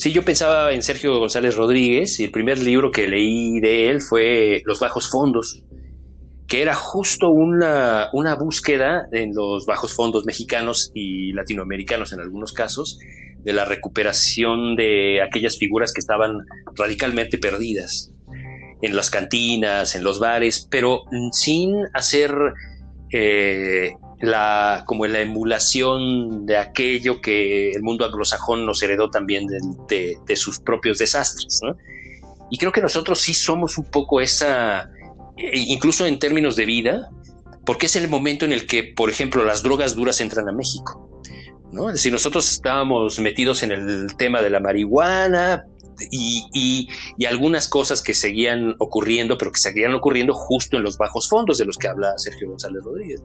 Sí, yo pensaba en Sergio González Rodríguez y el primer libro que leí de él fue Los Bajos Fondos, que era justo una, una búsqueda en los bajos fondos mexicanos y latinoamericanos en algunos casos de la recuperación de aquellas figuras que estaban radicalmente perdidas en las cantinas, en los bares, pero sin hacer eh, la, como la emulación de aquello que el mundo anglosajón nos heredó también de, sus propios desastres. Y creo que nosotros sí somos un poco esa, e incluso en términos de vida, porque es el momento en el que, por ejemplo, las drogas duras entran a México. ¿no? Es decir, nosotros estábamos metidos en el tema de la marihuana, y, algunas cosas que seguían ocurriendo, pero que seguían ocurriendo justo en los bajos fondos de los que habla Sergio González Rodríguez.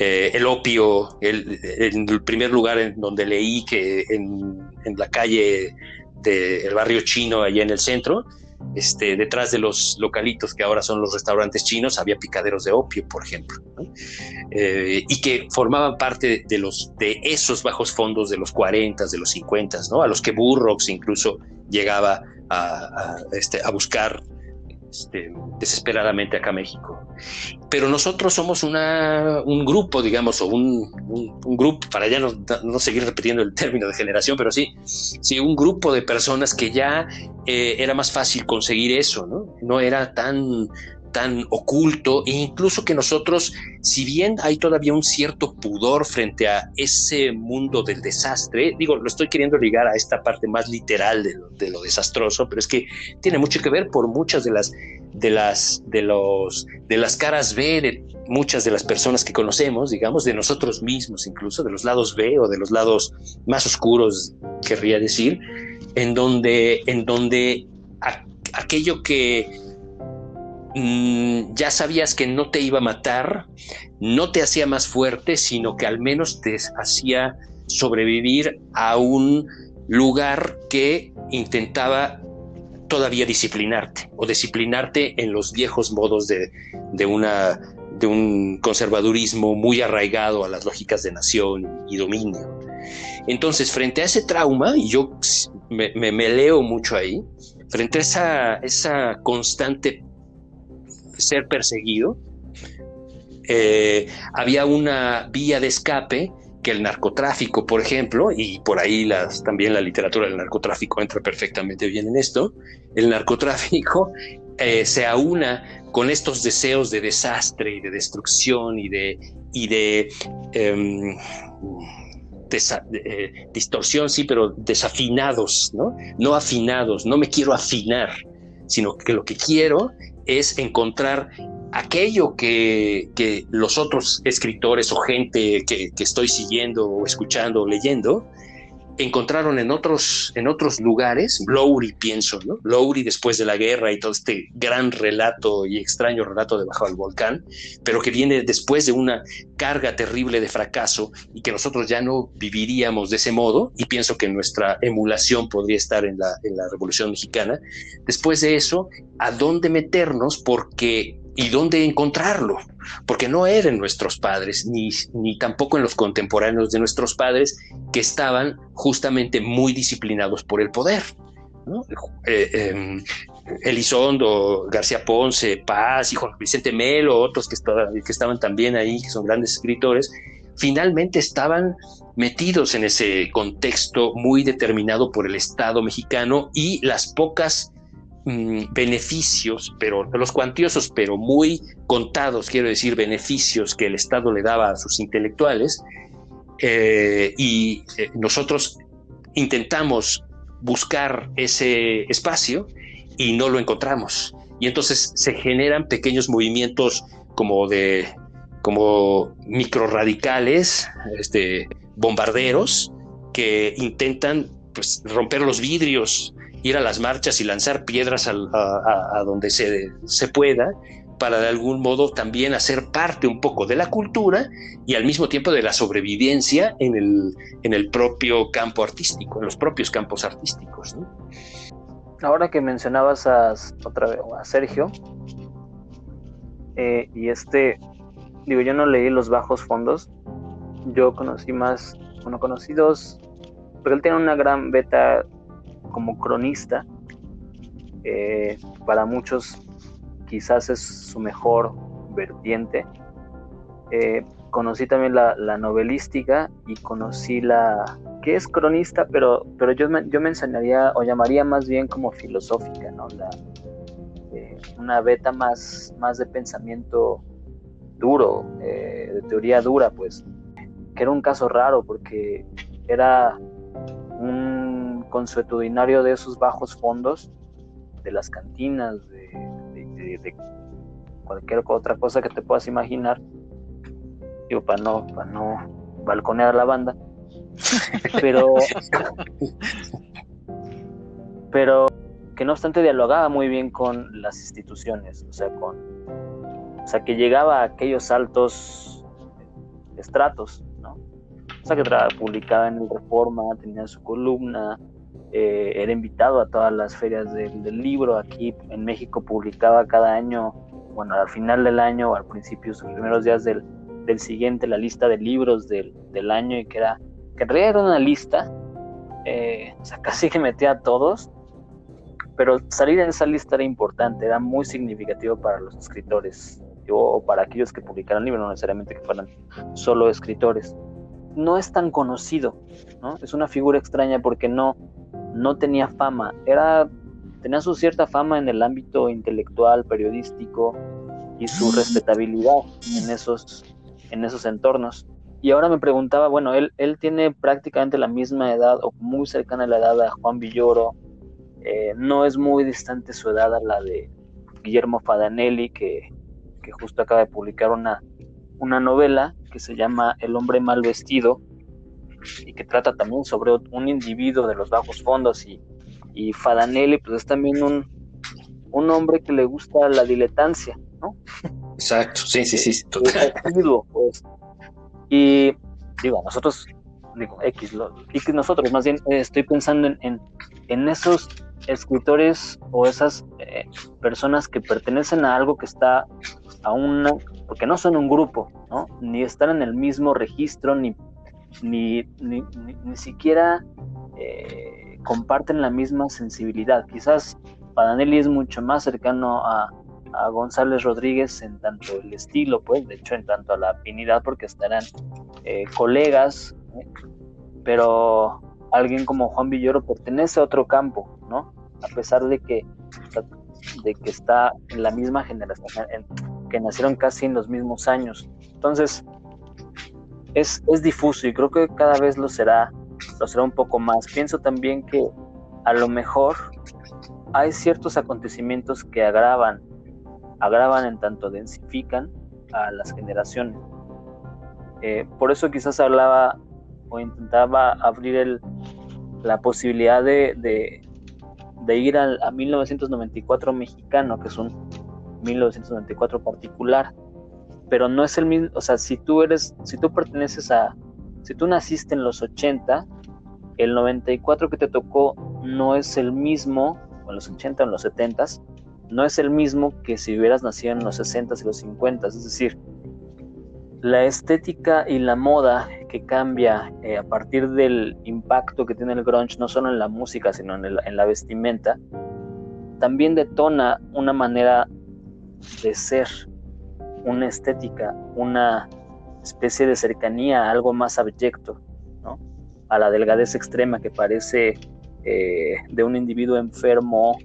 Eh, el opio, el, en el primer lugar en donde leí que en, la calle del barrio chino, allá en el centro, este, detrás de los localitos que ahora son los restaurantes chinos, había picaderos de opio, por ejemplo, eh, y que formaban parte de, los, de esos bajos fondos de los 40, de los 50, ¿no? a los que Burroughs incluso llegaba a, este, a buscar este, desesperadamente acá a México. Pero nosotros somos una, un grupo, digamos, o un, un, grupo, para ya no, seguir repitiendo el término de generación, pero sí, sí, un grupo de personas que ya eh, era más fácil conseguir eso, ¿no? No era tan tan oculto e incluso que nosotros, si bien hay todavía un cierto pudor frente a ese mundo del desastre, digo, lo estoy queriendo ligar a esta parte más literal de lo, desastroso, pero es que tiene mucho que ver por muchas de las de las de los de las caras B de muchas de las personas que conocemos, digamos, de nosotros mismos incluso, de los lados B o de los lados más oscuros, querría decir, en donde en donde aquello que Mm, ya sabías que no te iba a matar, no te hacía más fuerte, sino que al menos te hacía sobrevivir a un lugar que intentaba todavía disciplinarte o disciplinarte en los viejos modos de, una, de un conservadurismo muy arraigado a las lógicas de nación y dominio. Entonces, frente a ese trauma, y yo me, leo mucho ahí, frente a esa, esa constante ser perseguido, eh, había una vía de escape que el narcotráfico, por ejemplo, y por ahí las, también la literatura del narcotráfico entra perfectamente bien en esto, el narcotráfico eh, se aúna con estos deseos de desastre y de destrucción y de, y de, em, eh, distorsión, sí, pero desafinados, ¿no? No afinados, no me quiero afinar, sino que lo que quiero es encontrar aquello que, los otros escritores o gente que, que, estoy siguiendo o escuchando o leyendo encontraron en otros, en otros lugares, Lowry pienso, ¿no? Lowry después de la guerra y todo este gran relato y extraño relato de Bajo el Volcán, pero que viene después de una carga terrible de fracaso y que nosotros ya no viviríamos de ese modo, y pienso que nuestra emulación podría estar en la, en la Revolución Mexicana. Después de eso, ¿a dónde meternos? Porque y dónde encontrarlo, porque no eran nuestros padres, ni, ni tampoco en los contemporáneos de nuestros padres, que estaban justamente muy disciplinados por el poder. Eh, em, Elizondo, García Ponce, Paz y Juan Vicente Melo, otros que, que estaban también ahí, que son grandes escritores, finalmente estaban metidos en ese contexto muy determinado por el Estado mexicano y las pocas Mm, beneficios, pero los cuantiosos, pero muy contados, quiero decir, beneficios que el Estado le daba a sus intelectuales, eh, y eh, nosotros intentamos buscar ese espacio y no lo encontramos. Y entonces se generan pequeños movimientos como de como microradicales, este, bombarderos, que intentan pues, romper los vidrios ir a las marchas y lanzar piedras a, donde se, se pueda para de algún modo también hacer parte un poco de la cultura y al mismo tiempo de la sobrevivencia en el, en el propio campo artístico, en los propios campos artísticos. Ahora que mencionabas a, otra vez, a Sergio, eh, y este, digo, yo no leí los bajos fondos, yo conocí más, bueno, conocí dos, porque él tiene una gran beta como cronista. Eh, para muchos quizás es su mejor vertiente. Eh, conocí también la, novelística y conocí la que es cronista, pero, pero yo, yo me enseñaría o llamaría más bien como filosófica, ¿no? La, eh, una beta más, más de pensamiento duro, de teoría dura, pues, que era un caso raro porque era un consuetudinario de esos bajos fondos, de las cantinas, de, cualquier otra cosa que te puedas imaginar, digo, para no, para no balconear la banda, pero, pero que no obstante dialogaba muy bien con las instituciones, o sea, con, o sea, que llegaba a aquellos altos estratos que publicaba en el Reforma, tenía su columna, eh, era invitado a todas las ferias del, libro. Aquí en México publicaba cada año, bueno, al final del año o al principio, los primeros días del, siguiente, la lista de libros del, año y que era, que en realidad era una lista, eh, o sea, casi que metía a todos, pero salir en esa lista era importante, era muy significativo para los escritores o para aquellos que publicaran libros, no necesariamente que fueran solo escritores no es tan conocido, ¿no? Es una figura extraña porque no, no tenía fama, era, tenía su cierta fama en el ámbito intelectual, periodístico y su respetabilidad en esos, en esos entornos. Y ahora me preguntaba, bueno, él, él tiene prácticamente la misma edad o muy cercana a la edad a Juan Villoro, eh, no es muy distante su edad a la de Guillermo Fadanelli, que, que justo acaba de publicar una, una novela que se llama El hombre mal vestido y que trata también sobre un individuo de los bajos fondos y, y Fadanelli pues es también un, un hombre que le gusta la diletancia, ¿no? Exacto, sí, sí, sí, pues. Y digo, nosotros, digo, X, lo, y nosotros más bien eh, estoy pensando en, en, esos escritores o esas eh, personas que pertenecen a algo que está a una porque no son un grupo, ¿no? Ni están en el mismo registro, ni, ni, ni, siquiera eh, comparten la misma sensibilidad. Quizás Padanelli es mucho más cercano a, a González Rodríguez en tanto el estilo, pues, de hecho, en tanto a la afinidad, porque estarán eh, colegas, pero alguien como Juan Villoro pertenece a otro campo, ¿no? A pesar de que, de que está en la misma generación, en, que nacieron casi en los mismos años. Entonces, es, es difuso y creo que cada vez lo será, lo será un poco más. Pienso también que a lo mejor hay ciertos acontecimientos que agravan, agravan en tanto densifican a las generaciones. Eh, por eso quizás hablaba o intentaba abrir el, la posibilidad de, de, ir al, a 1994 mexicano, que es un 1994 particular, pero no es el mismo, o sea, si tú eres, si tú perteneces a, si tú naciste en los 80, el 94 que te tocó no es el mismo, o en los 80 o en los 70, no es el mismo que si hubieras nacido en los 60 y los 50, es decir, la estética y la moda que cambia eh, a partir del impacto que tiene el grunge, no solo en la música, sino en, en la vestimenta, también detona una manera de ser, una estética, una especie de cercanía a algo más abyecto, ¿no? a la delgadez extrema que parece eh, de un individuo enfermo,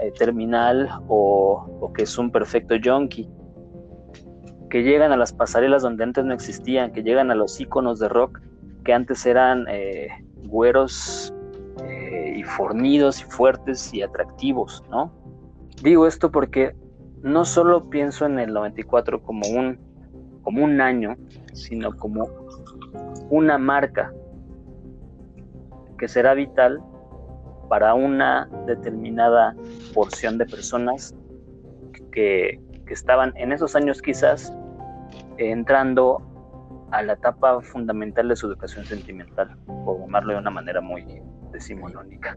eh, terminal o, que es un perfecto junkie, que llegan a las pasarelas donde antes no existían, que llegan a los iconos de rock que antes eran eh, güeros y fornidos y fuertes y atractivos, ¿no? Digo esto porque no solo pienso en el 94 como un, como un año, sino como una marca que será vital para una determinada porción de personas que, que estaban en esos años quizás entrando a la etapa fundamental de su educación sentimental, por llamarlo de una manera muy decimonónica.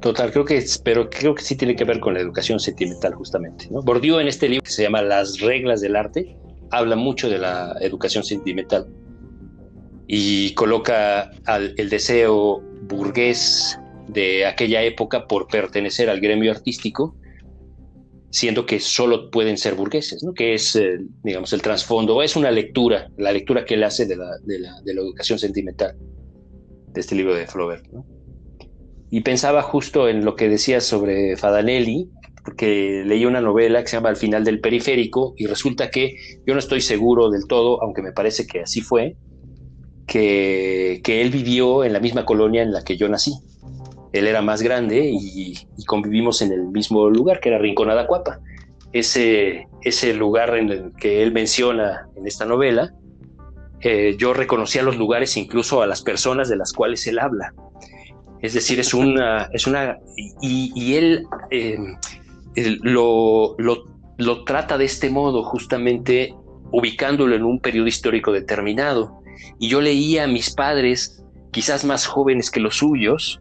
Total, creo que, pero creo que sí tiene que ver con la educación sentimental justamente. ¿no? En este libro que se llama Las reglas del arte habla mucho de la educación sentimental y coloca el deseo burgués de aquella época por pertenecer al gremio artístico, siendo que solo pueden ser burgueses, ¿no? que es, eh, digamos, el trasfondo, es una lectura, la lectura que él hace de la, educación sentimental, de este libro de Flaubert. Y pensaba justo en lo que decía sobre Fadanelli, porque leí una novela que se llama Al final del periférico y resulta que yo no estoy seguro del todo, aunque me parece que así fue, que, que él vivió en la misma colonia en la que yo nací. Él era más grande y, convivimos en el mismo lugar, que era Rinconada Cuapa. Ese, ese lugar en el que él menciona en esta novela, eh, yo reconocía los lugares, incluso a las personas de las cuales él habla. Es decir, es una, es una, y, él eh, lo, lo, trata de este modo, justamente ubicándolo en un periodo histórico determinado. Y yo leía a mis padres, quizás más jóvenes que los suyos,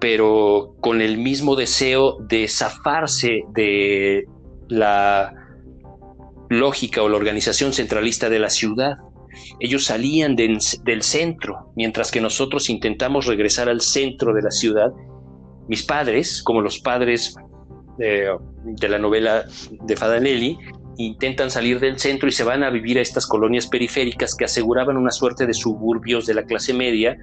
pero con el mismo deseo de zafarse de la lógica o la organización centralista de la ciudad. Ellos salían del centro, mientras que nosotros intentamos regresar al centro de la ciudad. Mis padres, como los padres de, la novela de Fadanelli, intentan salir del centro y se van a vivir a estas colonias periféricas que aseguraban una suerte de suburbios de la clase media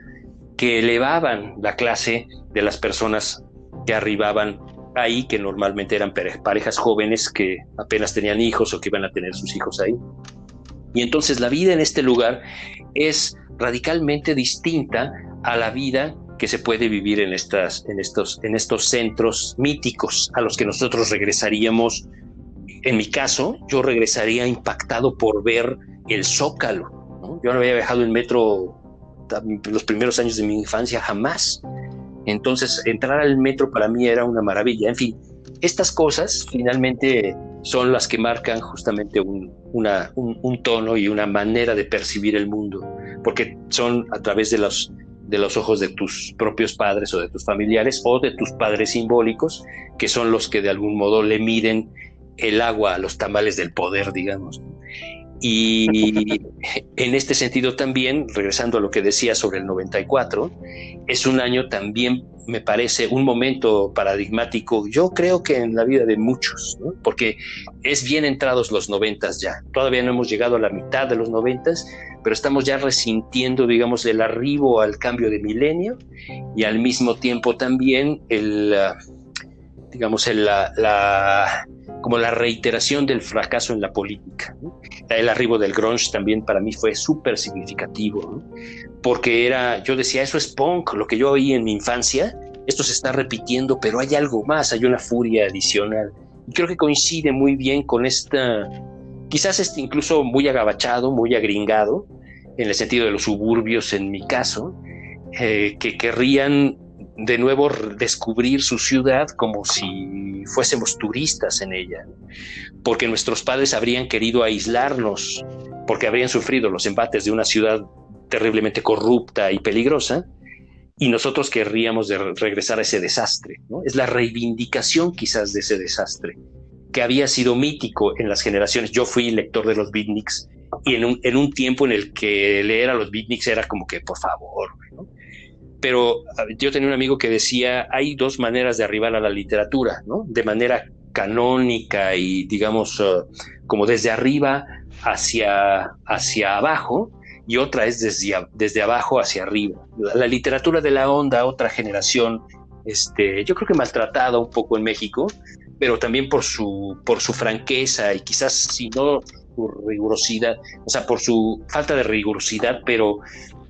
que elevaban la clase de las personas que arribaban ahí, que normalmente eran parejas jóvenes que apenas tenían hijos o que iban a tener sus hijos ahí. Y entonces la vida en este lugar es radicalmente distinta a la vida que se puede vivir en, estas, en, estos, en estos centros míticos a los que nosotros regresaríamos. En mi caso, yo regresaría impactado por ver el zócalo. Yo no había viajado en metro los primeros años de mi infancia jamás. Entonces, entrar al metro para mí era una maravilla. En fin, estas cosas finalmente son las que marcan justamente un, un, tono y una manera de percibir el mundo, porque son a través de los, de los ojos de tus propios padres o de tus familiares o de tus padres simbólicos, que son los que de algún modo le miden el agua a los tamales del poder, digamos. Y en este sentido también, regresando a lo que decía sobre el 94, es un año también, me parece, un momento paradigmático, yo creo que en la vida de muchos, porque es bien entrados los noventas ya, todavía no hemos llegado a la mitad de los noventas, pero estamos ya resintiendo, digamos, el arribo al cambio de milenio y al mismo tiempo también el, ah, digamos, el, la, como la reiteración del fracaso en la política. El arribo del grunge también para mí fue súper significativo, porque era, yo decía, eso es punk, lo que yo oí en mi infancia, esto se está repitiendo, pero hay algo más, hay una furia adicional. Y creo que coincide muy bien con esta quizás este incluso muy agabachado, muy agringado, en el sentido de los suburbios en mi caso, eh, que querrían de nuevo descubrir su ciudad como si fuésemos turistas en ella, porque nuestros padres habrían querido aislarnos, porque habrían sufrido los embates de una ciudad terriblemente corrupta y peligrosa, y nosotros querríamos regresar a ese desastre. Es la reivindicación quizás de ese desastre que había sido mítico en las generaciones. Yo fui lector de los beatniks y en un, en un tiempo en el que leer a los beatniks era como que, por favor, Pero yo tenía un amigo que decía, hay dos maneras de arribar a la literatura, ¿no? De manera canónica y, digamos, uh, como desde arriba hacia, hacia abajo, y otra es desde, desde abajo hacia arriba. La, literatura de la onda, otra generación, este, yo creo que maltratada un poco en México, pero también por su, por su franqueza y quizás si no por rigurosidad, o sea, por su falta de rigurosidad, pero,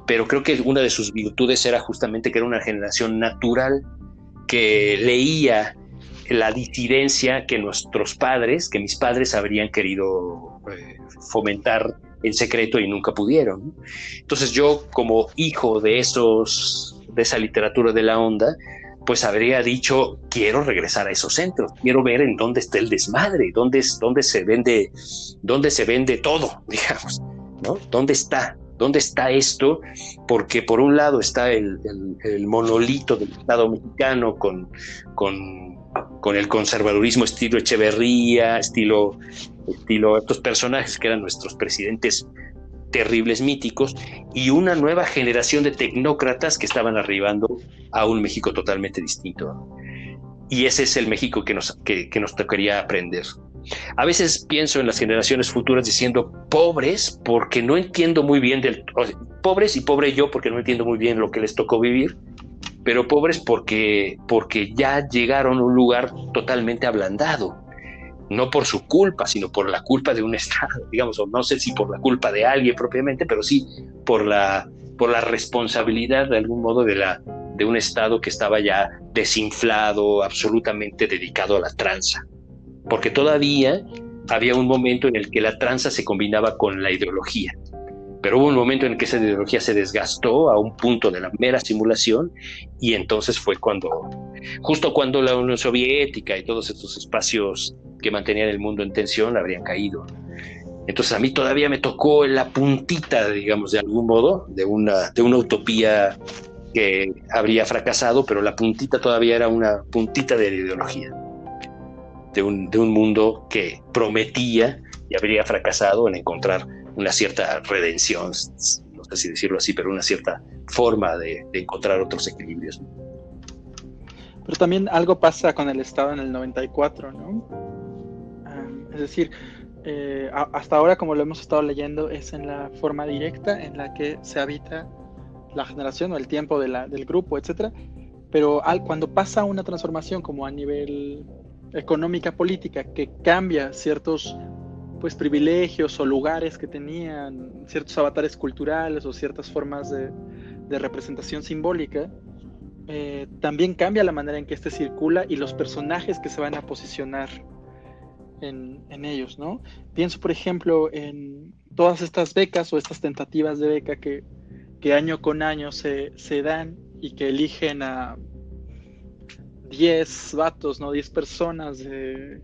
pero creo que una de sus virtudes era justamente que era una generación natural que leía la disidencia que nuestros padres, que mis padres habrían querido eh, fomentar en secreto y nunca pudieron. Entonces yo como hijo de esos de esa literatura de la onda, pues habría dicho, quiero regresar a esos centros, quiero ver en dónde está el desmadre, dónde, dónde se vende, dónde se vende todo, digamos, ¿no? ¿Dónde está? ¿Dónde está esto? Porque por un lado está el, monolito del Estado mexicano con, con, el conservadurismo estilo Echeverría, estilo, estilo estos personajes que eran nuestros presidentes terribles míticos y una nueva generación de tecnócratas que estaban arribando a un México totalmente distinto. Y ese es el México que nos, que, nos tocaría aprender. A veces pienso en las generaciones futuras diciendo pobres porque no entiendo muy bien del pobres y pobre yo porque no entiendo muy bien lo que les tocó vivir, pero pobres porque porque ya llegaron a un lugar totalmente ablandado no por su culpa, sino por la culpa de un Estado, digamos, o no sé si por la culpa de alguien propiamente, pero sí por la, por la responsabilidad de algún modo de, la, de un Estado que estaba ya desinflado, absolutamente dedicado a la tranza. Porque todavía había un momento en el que la tranza se combinaba con la ideología. Pero hubo un momento en el que esa ideología se desgastó a un punto de la mera simulación y entonces fue cuando, justo cuando la Unión Soviética y todos estos espacios que mantenían el mundo en tensión habrían caído. Entonces a mí todavía me tocó en la puntita, digamos, de algún modo, de una, de una utopía que habría fracasado, pero la puntita todavía era una puntita de ideología, de un, de un mundo que prometía y habría fracasado en encontrar una cierta redención, no sé si decirlo así, pero una cierta forma de, encontrar otros equilibrios. Pero también algo pasa con el Estado en el 94, ¿no? Es decir, eh, hasta ahora, como lo hemos estado leyendo, es en la forma directa en la que se habita la generación o el tiempo del grupo, etc. Pero cuando pasa una transformación como a nivel económica política que cambia ciertos pues privilegios o lugares que tenían ciertos avatares culturales o ciertas formas de, representación simbólica, eh, también cambia la manera en que este circula y los personajes que se van a posicionar en, ellos, ¿no? Pienso, por ejemplo, en todas estas becas o estas tentativas de beca que, año con año se, dan y que eligen a 10 vatos, ¿no? 10 personas de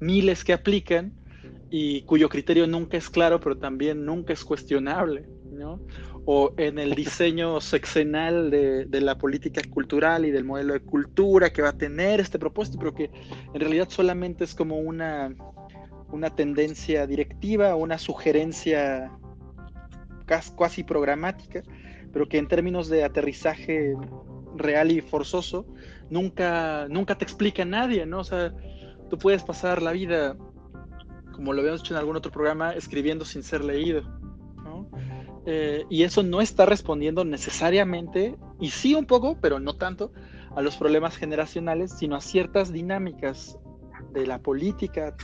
miles que aplican y cuyo criterio nunca es claro, pero también nunca es cuestionable, ¿no? o en el diseño sexenal de, la política cultural y del modelo de cultura que va a tener este propósito, pero que en realidad solamente es como una, una tendencia directiva, una sugerencia casi programática, pero que en términos de aterrizaje real y forzoso, nunca, nunca te explica nadie, ¿no? O sea, tú puedes pasar la vida, como lo habíamos hecho en algún otro programa, escribiendo sin ser leído eh, y eso no está respondiendo necesariamente, y sí un poco, pero no tanto, a los problemas generacionales, sino a ciertas dinámicas de la política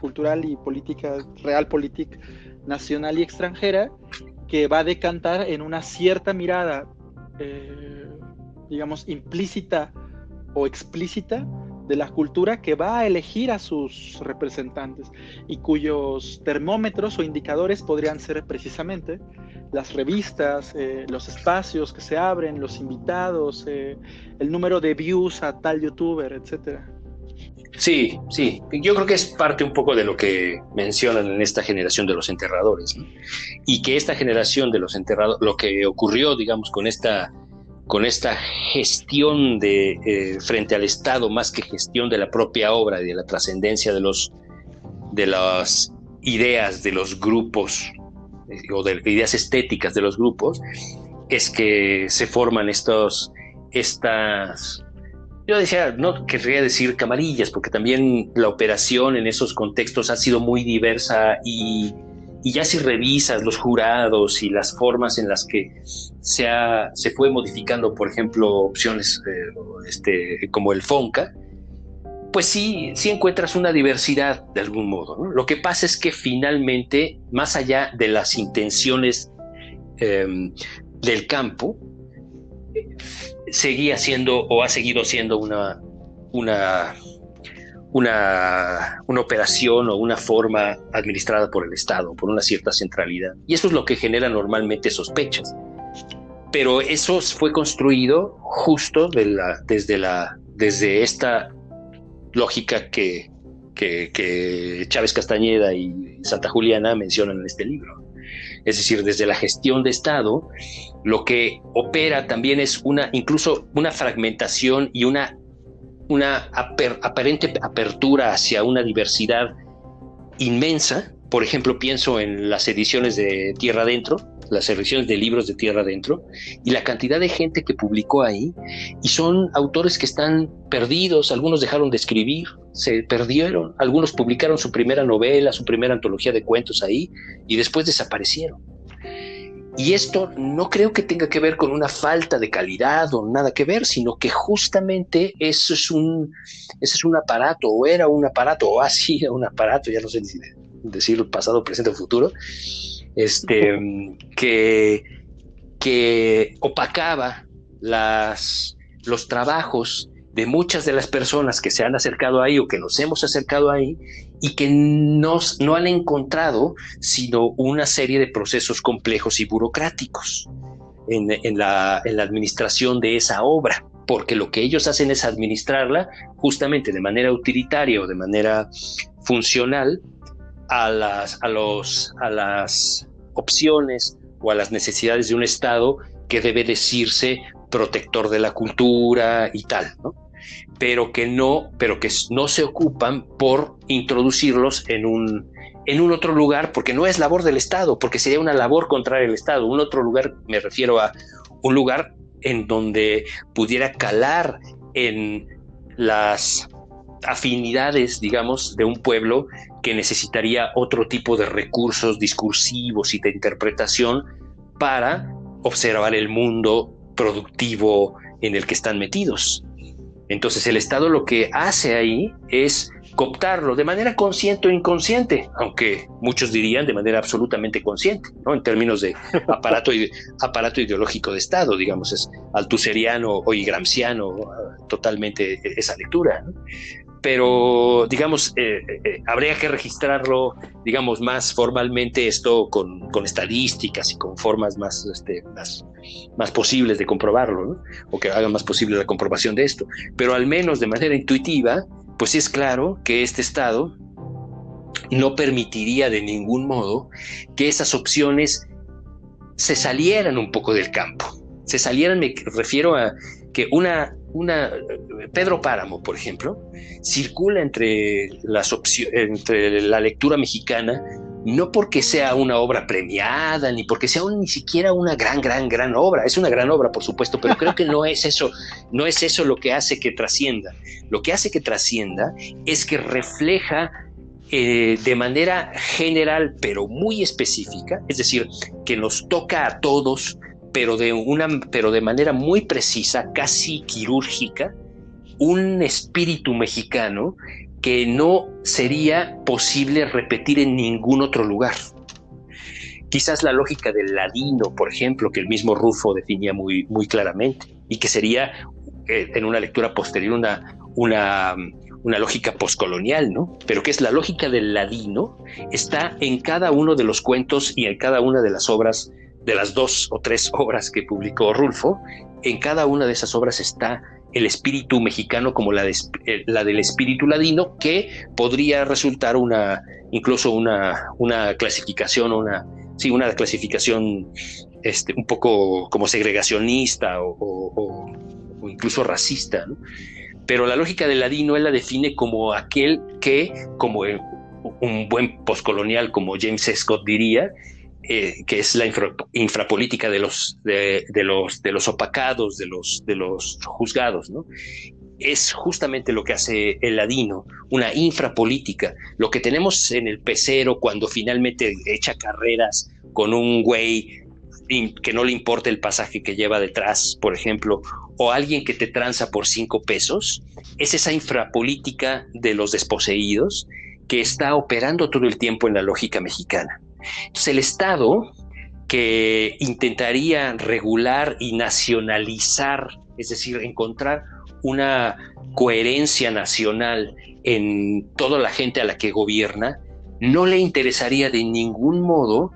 cultural y política, real política nacional y extranjera, que va a decantar en una cierta mirada, eh, digamos, implícita o explícita de la cultura que va a elegir a sus representantes y cuyos termómetros o indicadores podrían ser precisamente las revistas, eh, los espacios que se abren, los invitados, eh, el número de views a tal youtuber, etcétera. Sí, sí, yo creo que es parte un poco de lo que mencionan en esta generación de los enterradores, y que esta generación de los enterradores, lo que ocurrió, digamos, con esta, con esta gestión de eh, frente al Estado, más que gestión de la propia obra y de la trascendencia de los de las ideas de los grupos o de ideas estéticas de los grupos, es que se forman estos, estas, yo decía, no querría decir camarillas, porque también la operación en esos contextos ha sido muy diversa y, y ya si revisas los jurados y las formas en las que se, ha, se fue modificando, por ejemplo, opciones eh, este, como el FONCA, pues sí, sí encuentras una diversidad de algún modo. Lo que pasa es que finalmente, más allá de las intenciones em, del campo, seguía siendo o ha seguido siendo una, una, una, una operación o una forma administrada por el Estado, por una cierta centralidad. Y eso es lo que genera normalmente sospechas. Pero eso fue construido justo desde, desde esta lógica que, que, Chávez Castañeda y Santa Juliana mencionan en este libro. Es decir, desde la gestión de Estado, lo que opera también es una, incluso una fragmentación y una, una aparente apertura hacia una diversidad inmensa por ejemplo, pienso en las ediciones de Tierra Adentro, las ediciones de libros de Tierra Adentro, y la cantidad de gente que publicó ahí, y son autores que están perdidos, algunos dejaron de escribir, se perdieron, algunos publicaron su primera novela, su primera antología de cuentos ahí, y después desaparecieron. Y esto no creo que tenga que ver con una falta de calidad o nada que ver, sino que justamente eso es un, ese es un aparato, o era un aparato, o ha sido un aparato, ya no sé decir pasado, presente o futuro, este, que, que opacaba las, los trabajos de muchas de las personas que se han acercado ahí o que nos hemos acercado ahí y que nos, no han encontrado sino una serie de procesos complejos y burocráticos en, la, administración de esa obra, porque lo que ellos hacen es administrarla justamente de manera utilitaria o de manera funcional a las, a las opciones o a las necesidades de un Estado que debe decirse protector de la cultura y tal, ¿no? Pero que no, pero que no se ocupan por introducirlos en un, en un otro lugar, porque no es labor del Estado, porque sería una labor contra el Estado. Un otro lugar, me refiero a un lugar en donde pudiera calar en las afinidades, digamos, de un pueblo que necesitaría otro tipo de recursos discursivos y de interpretación para observar el mundo productivo en el que están metidos. Entonces el Estado lo que hace ahí es cooptarlo de manera consciente o inconsciente, aunque muchos dirían de manera absolutamente consciente, ¿no? En términos de aparato, aparato ideológico de Estado, digamos, es altuseriano o igramciano totalmente esa lectura. Pero, digamos, eh, eh, habría que registrarlo, digamos, más formalmente esto con, estadísticas y con formas más, este, más, más posibles de comprobarlo, ¿no? o que hagan más posible la comprobación de esto. Pero al menos de manera intuitiva, pues es claro que este Estado no permitiría de ningún modo que esas opciones se salieran un poco del campo. Se salieran, me refiero a que una, una Pedro Páramo, por ejemplo, circula entre las entre la lectura mexicana no porque sea una obra premiada, ni porque sea ni siquiera una gran, gran, gran obra. Es una gran obra, por supuesto, pero creo que no es eso, no es eso lo que hace que trascienda. Lo que hace que trascienda es que refleja eh, de manera general, pero muy específica, es decir, que nos toca a todos, pero de, una, pero de manera muy precisa, casi quirúrgica, un espíritu mexicano que no sería posible repetir en ningún otro lugar. Quizás la lógica del ladino, por ejemplo, que el mismo Rufo definía muy, muy claramente, y que sería eh, en una lectura posterior una, una, una lógica poscolonial, ¿no? Pero que es la lógica del ladino, está en cada uno de los cuentos y en cada una de las obras, de las dos o tres obras que publicó Rulfo, en cada una de esas obras está el espíritu mexicano como la, eh, la del espíritu ladino, que podría resultar una, incluso una, una clasificación, una, sí, una clasificación este, un poco como segregacionista o, incluso racista. Pero la lógica del ladino él la define como aquel que, como un buen postcolonial como James Scott diría, eh, que es la infrapolítica de los, de, los, de los opacados, de los, de los juzgados. Es justamente lo que hace el ladino, una infrapolítica. Lo que tenemos en el pecero cuando finalmente echa carreras con un güey que no le importa el pasaje que lleva detrás, por ejemplo, o alguien que te tranza por cinco pesos, es esa infrapolítica de los desposeídos que está operando todo el tiempo en la lógica mexicana. Entonces el Estado que intentaría regular y nacionalizar, es decir, encontrar una coherencia nacional en toda la gente a la que gobierna, no le interesaría de ningún modo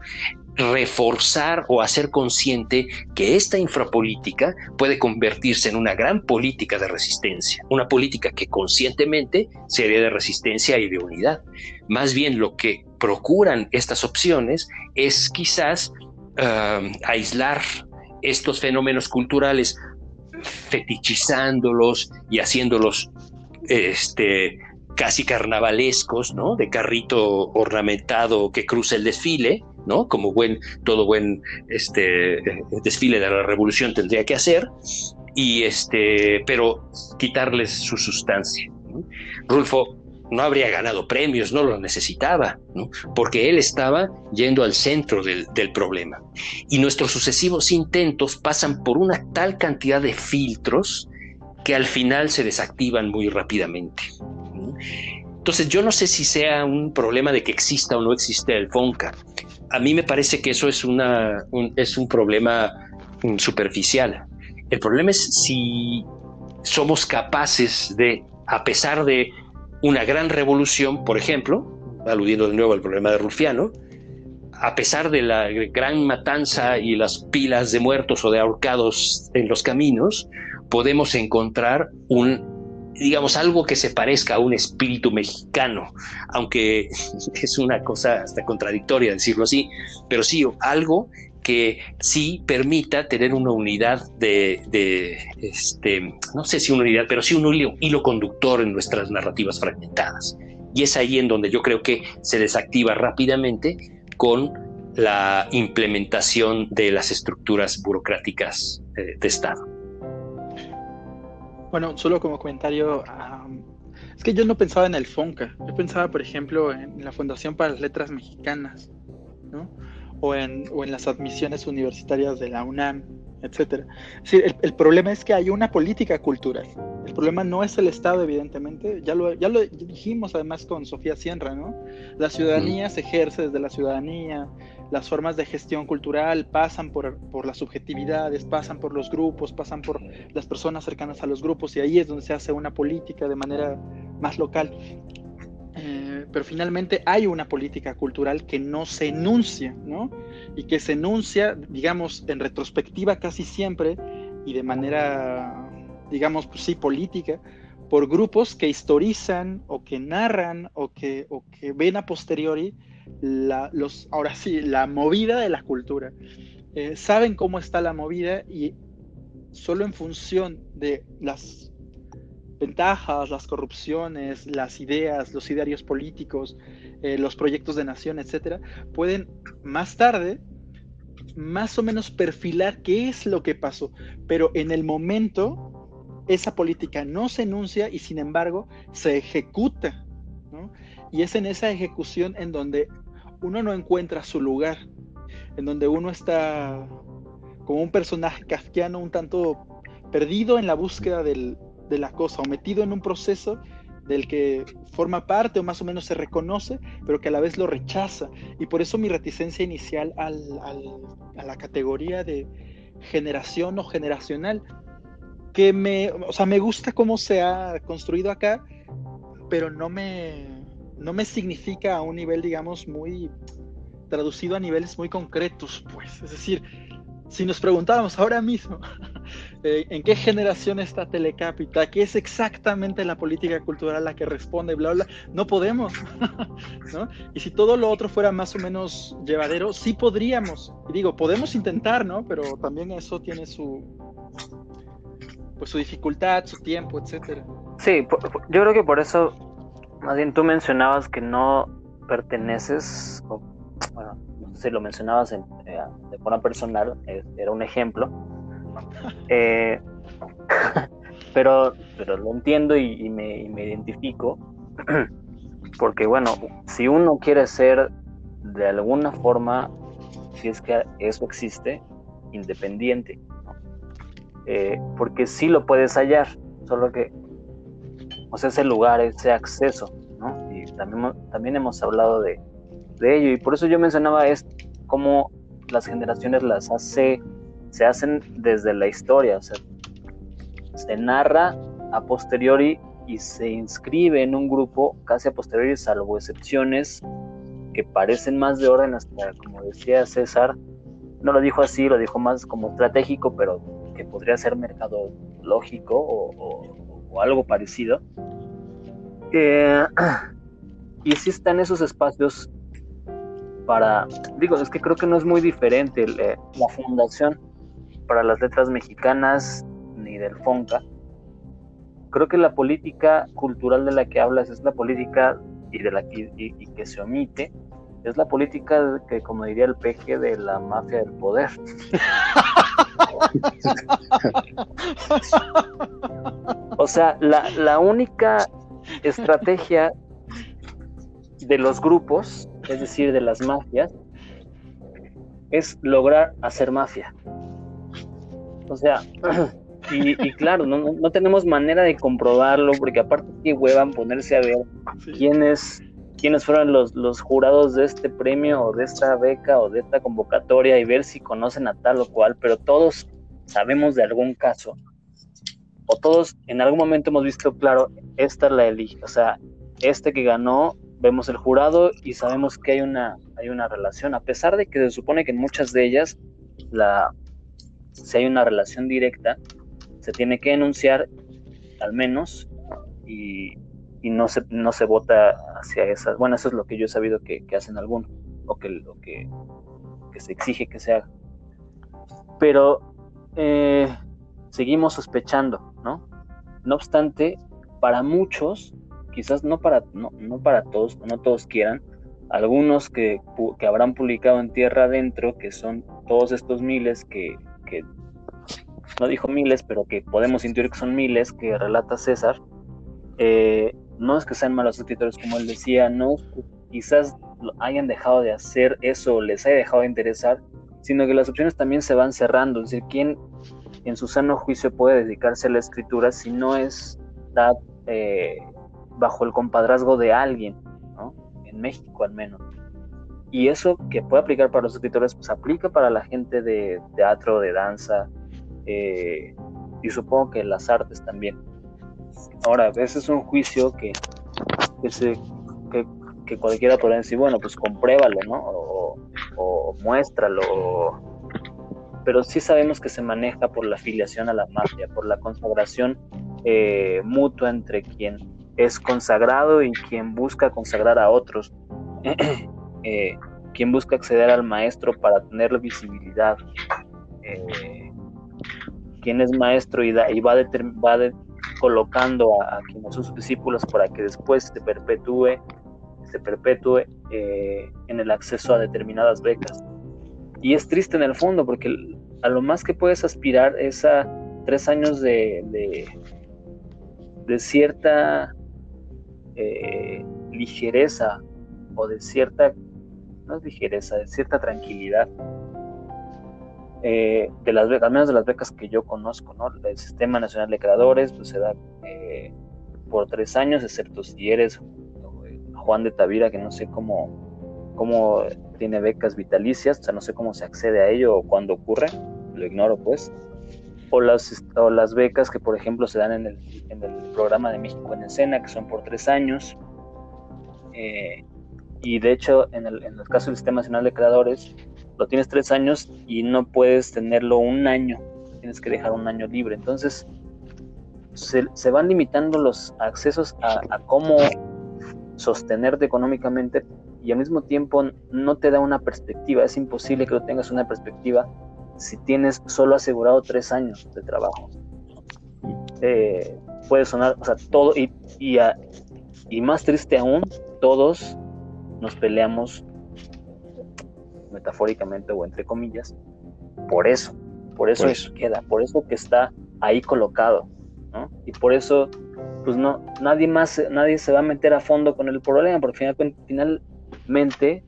reforzar o hacer consciente que esta infrapolítica puede convertirse en una gran política de resistencia, una política que conscientemente sería de resistencia y de unidad. Más bien lo que procuran estas opciones es quizás um, aislar estos fenómenos culturales fetichizándolos y haciéndolos este, casi carnavalescos, ¿no? De carrito ornamentado que cruza el desfile, ¿no? Como buen, todo buen este, desfile de la revolución tendría que hacer, y este, pero quitarles su sustancia. Rulfo no habría ganado premios, no lo necesitaba, porque él estaba yendo al centro del, problema. Y nuestros sucesivos intentos pasan por una tal cantidad de filtros que al final se desactivan muy rápidamente. Entonces yo no sé si sea un problema de que exista o no existe el FONCA. A mí me parece que eso es, una, es un problema mm, superficial. El problema es si somos capaces de, a pesar de una gran revolución, por ejemplo, aludiendo de nuevo al problema de Rufiano, a pesar de la gran matanza y las pilas de muertos o de ahorcados en los caminos, podemos encontrar un, digamos, algo que se parezca a un espíritu mexicano, aunque es una cosa hasta contradictoria decirlo así, pero sí algo que sí permita tener una unidad de, este, no sé si una unidad, pero sí un hilo, conductor en nuestras narrativas fragmentadas. Y es ahí en donde yo creo que se desactiva rápidamente con la implementación de las estructuras burocráticas eh, de Estado. Bueno, solo como comentario, es que yo no pensaba en el FONCA, yo pensaba, por ejemplo, en la Fundación para las Letras Mexicanas, ¿no? O en, o en las admisiones universitarias de la UNAM, etc. el, el, problema es que hay una política cultural. El problema no es el Estado, evidentemente. Ya lo, ya lo dijimos además con Sofía Sierra, ¿no? La ciudadanía se ejerce desde la ciudadanía, las formas de gestión cultural pasan por, por, las subjetividades, pasan por los grupos, pasan por las personas cercanas a los grupos y ahí es donde se hace una política de manera más local. Pero finalmente hay una política cultural que no se enuncia, ¿no? Y que se enuncia, digamos, en retrospectiva casi siempre y de manera, digamos, pues sí, política, por grupos que historizan o que narran o que, o que ven a posteriori la, los, ahora sí, la movida de la cultura. Eh, saben cómo está la movida y solo en función de las ventajas, las corrupciones, las ideas, los idearios políticos, eh, los proyectos de nación, etcétera, pueden más tarde más o menos perfilar qué es lo que pasó, pero en el momento esa política no se enuncia y sin embargo se ejecuta, Y es en esa ejecución en donde uno no encuentra su lugar, en donde uno está como un personaje kafkiano un tanto perdido en la búsqueda del, de la cosa o metido en un proceso del que forma parte o más o menos se reconoce, pero que a la vez lo rechaza. Y por eso mi reticencia inicial al, a la categoría de generación o generacional, que me, o sea, me gusta cómo se ha construido acá, pero no me, no me significa a un nivel, digamos, muy traducido a niveles muy concretos, pues. Es decir, si nos preguntábamos ahora mismo eh, en qué generación está Telecapita, qué es exactamente la política cultural la que responde, bla, bla, no podemos. ¿no? Y si todo lo otro fuera más o menos llevadero, sí podríamos. Y digo, podemos intentar, ¿no? Pero también eso tiene su, pues, su dificultad, su tiempo, etcétera. Sí, yo creo que por eso, más bien tú mencionabas que no perteneces, bueno, si lo mencionabas en, eh, de forma personal, era un ejemplo. Eh, pero, pero lo entiendo y, me, identifico, porque bueno, si uno quiere ser de alguna forma, si es que eso existe, independiente, eh, porque sí lo puedes hallar, solo que ese lugar, ese acceso, ¿no? Y también, también hemos hablado de, de ello. Y por eso yo mencionaba es cómo las generaciones las hace, se hacen desde la historia, o sea, se narra a posteriori y se inscribe en un grupo casi a posteriori, salvo excepciones que parecen más de orden, hasta como decía César, no lo dijo así, lo dijo más como estratégico, pero que podría ser mercadológico o, o, algo parecido. Eh, y si están esos espacios para, digo, es que creo que no es muy diferente eh, la Fundación para las Letras Mexicanas ni del FONCA, creo que la política cultural de la que hablas es la política y de la que, y que se omite es la política que, como diría el peje, de la mafia del poder. o sea, la, la única estrategia de los grupos, es decir, de las mafias, es lograr hacer mafia. O sea, y, claro, no, no, tenemos manera de comprobarlo, porque aparte que huevan ponerse a ver quién es quiénes fueron los, los jurados de este premio o de esta beca o de esta convocatoria y ver si conocen a tal o cual, pero todos sabemos de algún caso. O todos en algún momento hemos visto, claro, esta la elige, o sea, este que ganó, vemos el jurado y sabemos que hay una, hay una relación, a pesar de que se supone que en muchas de ellas, la, si hay una relación directa, se tiene que denunciar al menos y, y no se, no se vota hacia esas. Bueno, eso es lo que yo he sabido que, hacen algunos, o que, que, que, se exige que se haga. Pero eh, seguimos sospechando, ¿no? No obstante, para muchos, quizás no para, no, no para todos, no todos quieran, algunos que, que, habrán publicado en Tierra Adentro, que son todos estos miles que, que, no dijo miles, pero que podemos intuir que son miles, que relata César, eh, no es que sean malos escritores, como él decía, no quizás hayan dejado de hacer eso, les haya dejado de interesar, sino que las opciones también se van cerrando. Es decir, ¿quién en su sano juicio puede dedicarse a la escritura si no está eh, bajo el compadrazgo de alguien, ¿no? en México al menos? Y eso que puede aplicar para los escritores, pues aplica para la gente de teatro, de danza, eh, y supongo que las artes también. Ahora, ese es un juicio que, que, cualquiera podría decir, bueno, pues compruébalo, ¿no? O, muéstralo. pero sí sabemos que se maneja por la afiliación a la mafia, por la consagración eh, mutua entre quien es consagrado y quien busca consagrar a otros. Eh, quien busca acceder al maestro para tener visibilidad. Eh, quien es maestro y, va, a colocando a, son sus discípulos para que después se perpetúe, se perpetúe eh, en el acceso a determinadas becas. Y es triste en el fondo, porque a lo más que puedes aspirar es a tres años de, de, cierta eh, ligereza o de cierta, es ligereza, de cierta tranquilidad eh, de las becas, al menos de las becas que yo conozco, ¿no? El Sistema Nacional de Creadores, pues se da eh, por tres años, excepto si eres eh, Juan de Tavira, que no sé cómo, cómo tiene becas vitalicias, o sea, no sé cómo se accede a ello o cuándo ocurre, lo ignoro pues. O las, o las becas que, por ejemplo, se dan en el, en el programa de México en Escena, que son por tres años. Y de hecho, en el, en el caso del Sistema Nacional de Creadores, lo tienes tres años y no puedes tenerlo un año, tienes que dejar un año libre. Entonces, se, van limitando los accesos a, cómo sostenerte económicamente y al mismo tiempo no te da una perspectiva. Es imposible que tú tengas una perspectiva si tienes solo asegurado tres años de trabajo. Eh, puede sonar, o sea, todo, y, y, y más triste aún, todos nos peleamos metafóricamente o entre comillas, por eso, por eso, eso. queda, por eso que está ahí colocado, ¿no? Y por eso, pues no, nadie más, nadie se va a meter a fondo con el problema, porque finalmente,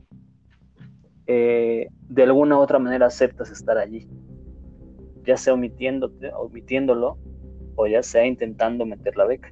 eh, de alguna u otra manera aceptas estar allí, ya sea omitiéndote, omitiéndolo, o ya sea intentando meter la beca.